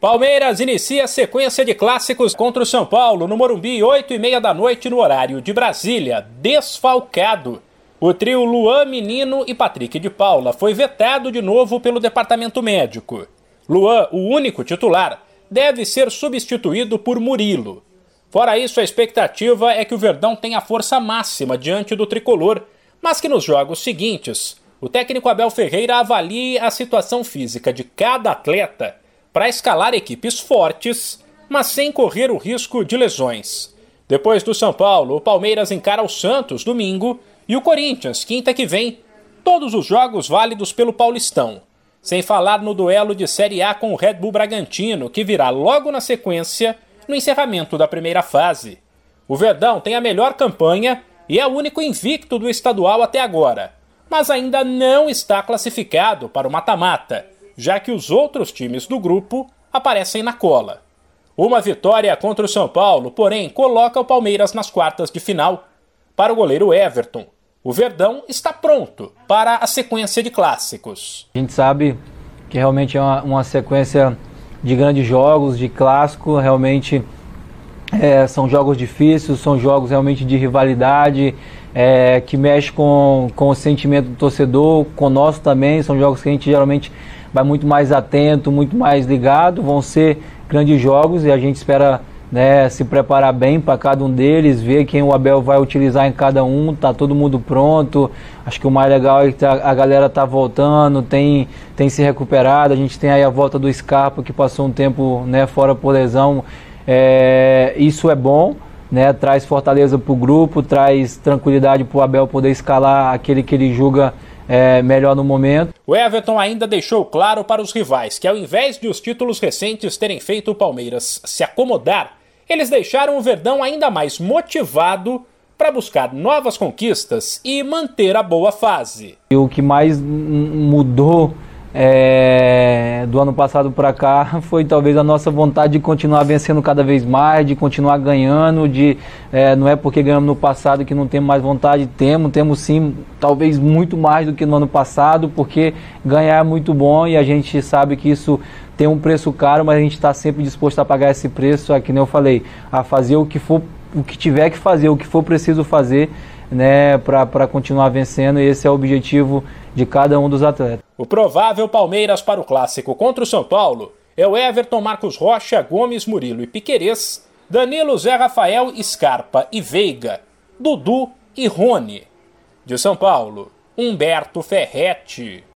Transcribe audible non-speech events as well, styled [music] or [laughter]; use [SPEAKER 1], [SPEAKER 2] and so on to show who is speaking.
[SPEAKER 1] Palmeiras inicia a sequência de clássicos contra o São Paulo no Morumbi, 8 e meia da noite no horário de Brasília, desfalcado. O trio Luan Menino e Patrick de Paula foi vetado de novo pelo departamento médico. Luan, o único titular, deve ser substituído por Murilo. Fora isso, a expectativa é que o Verdão tenha força máxima diante do tricolor, mas que nos jogos seguintes, o técnico Abel Ferreira avalie a situação física de cada atleta para escalar equipes fortes, mas sem correr o risco de lesões. Depois do São Paulo, o Palmeiras encara o Santos domingo e o Corinthians quinta que vem. Todos os jogos válidos pelo Paulistão. Sem falar no duelo de Série A com o Red Bull Bragantino, que virá logo na sequência no encerramento da primeira fase. O Verdão tem a melhor campanha e é o único invicto do estadual até agora, mas ainda não está classificado para o mata-mata já que os outros times do grupo aparecem na cola. Uma vitória contra o São Paulo, porém, coloca o Palmeiras nas quartas de final. Para o goleiro Everton, o Verdão está pronto para a sequência de clássicos.
[SPEAKER 2] A gente sabe que realmente é uma, uma sequência de grandes jogos, de clássico, realmente é, são jogos difíceis, são jogos realmente de rivalidade, é, que mexe com, com o sentimento do torcedor, com o nosso também, são jogos que a gente geralmente vai muito mais atento, muito mais ligado. Vão ser grandes jogos e a gente espera né, se preparar bem para cada um deles, ver quem o Abel vai utilizar em cada um. Tá todo mundo pronto. Acho que o mais legal é que tá, a galera tá voltando, tem, tem se recuperado. A gente tem aí a volta do Scarpa que passou um tempo né, fora por lesão. É, isso é bom. Né, traz fortaleza para o grupo, traz tranquilidade para o Abel poder escalar aquele que ele julga é, melhor no momento.
[SPEAKER 1] O Everton ainda deixou claro para os rivais que, ao invés de os títulos recentes terem feito o Palmeiras se acomodar, eles deixaram o Verdão ainda mais motivado para buscar novas conquistas e manter a boa fase.
[SPEAKER 2] E o que mais mudou é, do ano passado para cá [laughs] foi talvez a nossa vontade de continuar vencendo cada vez mais, de continuar ganhando, de é, não é porque ganhamos no passado que não temos mais vontade, temos, temos sim, talvez muito mais do que no ano passado, porque ganhar é muito bom e a gente sabe que isso tem um preço caro, mas a gente está sempre disposto a pagar esse preço, é que nem eu falei, a fazer o que for, o que tiver que fazer, o que for preciso fazer né, para continuar vencendo, e esse é o objetivo de cada um dos atletas.
[SPEAKER 1] O provável Palmeiras para o clássico contra o São Paulo é o Everton Marcos Rocha, Gomes, Murilo e Piquerez, Danilo, Zé Rafael, Scarpa e Veiga, Dudu e Rony. De São Paulo, Humberto Ferretti.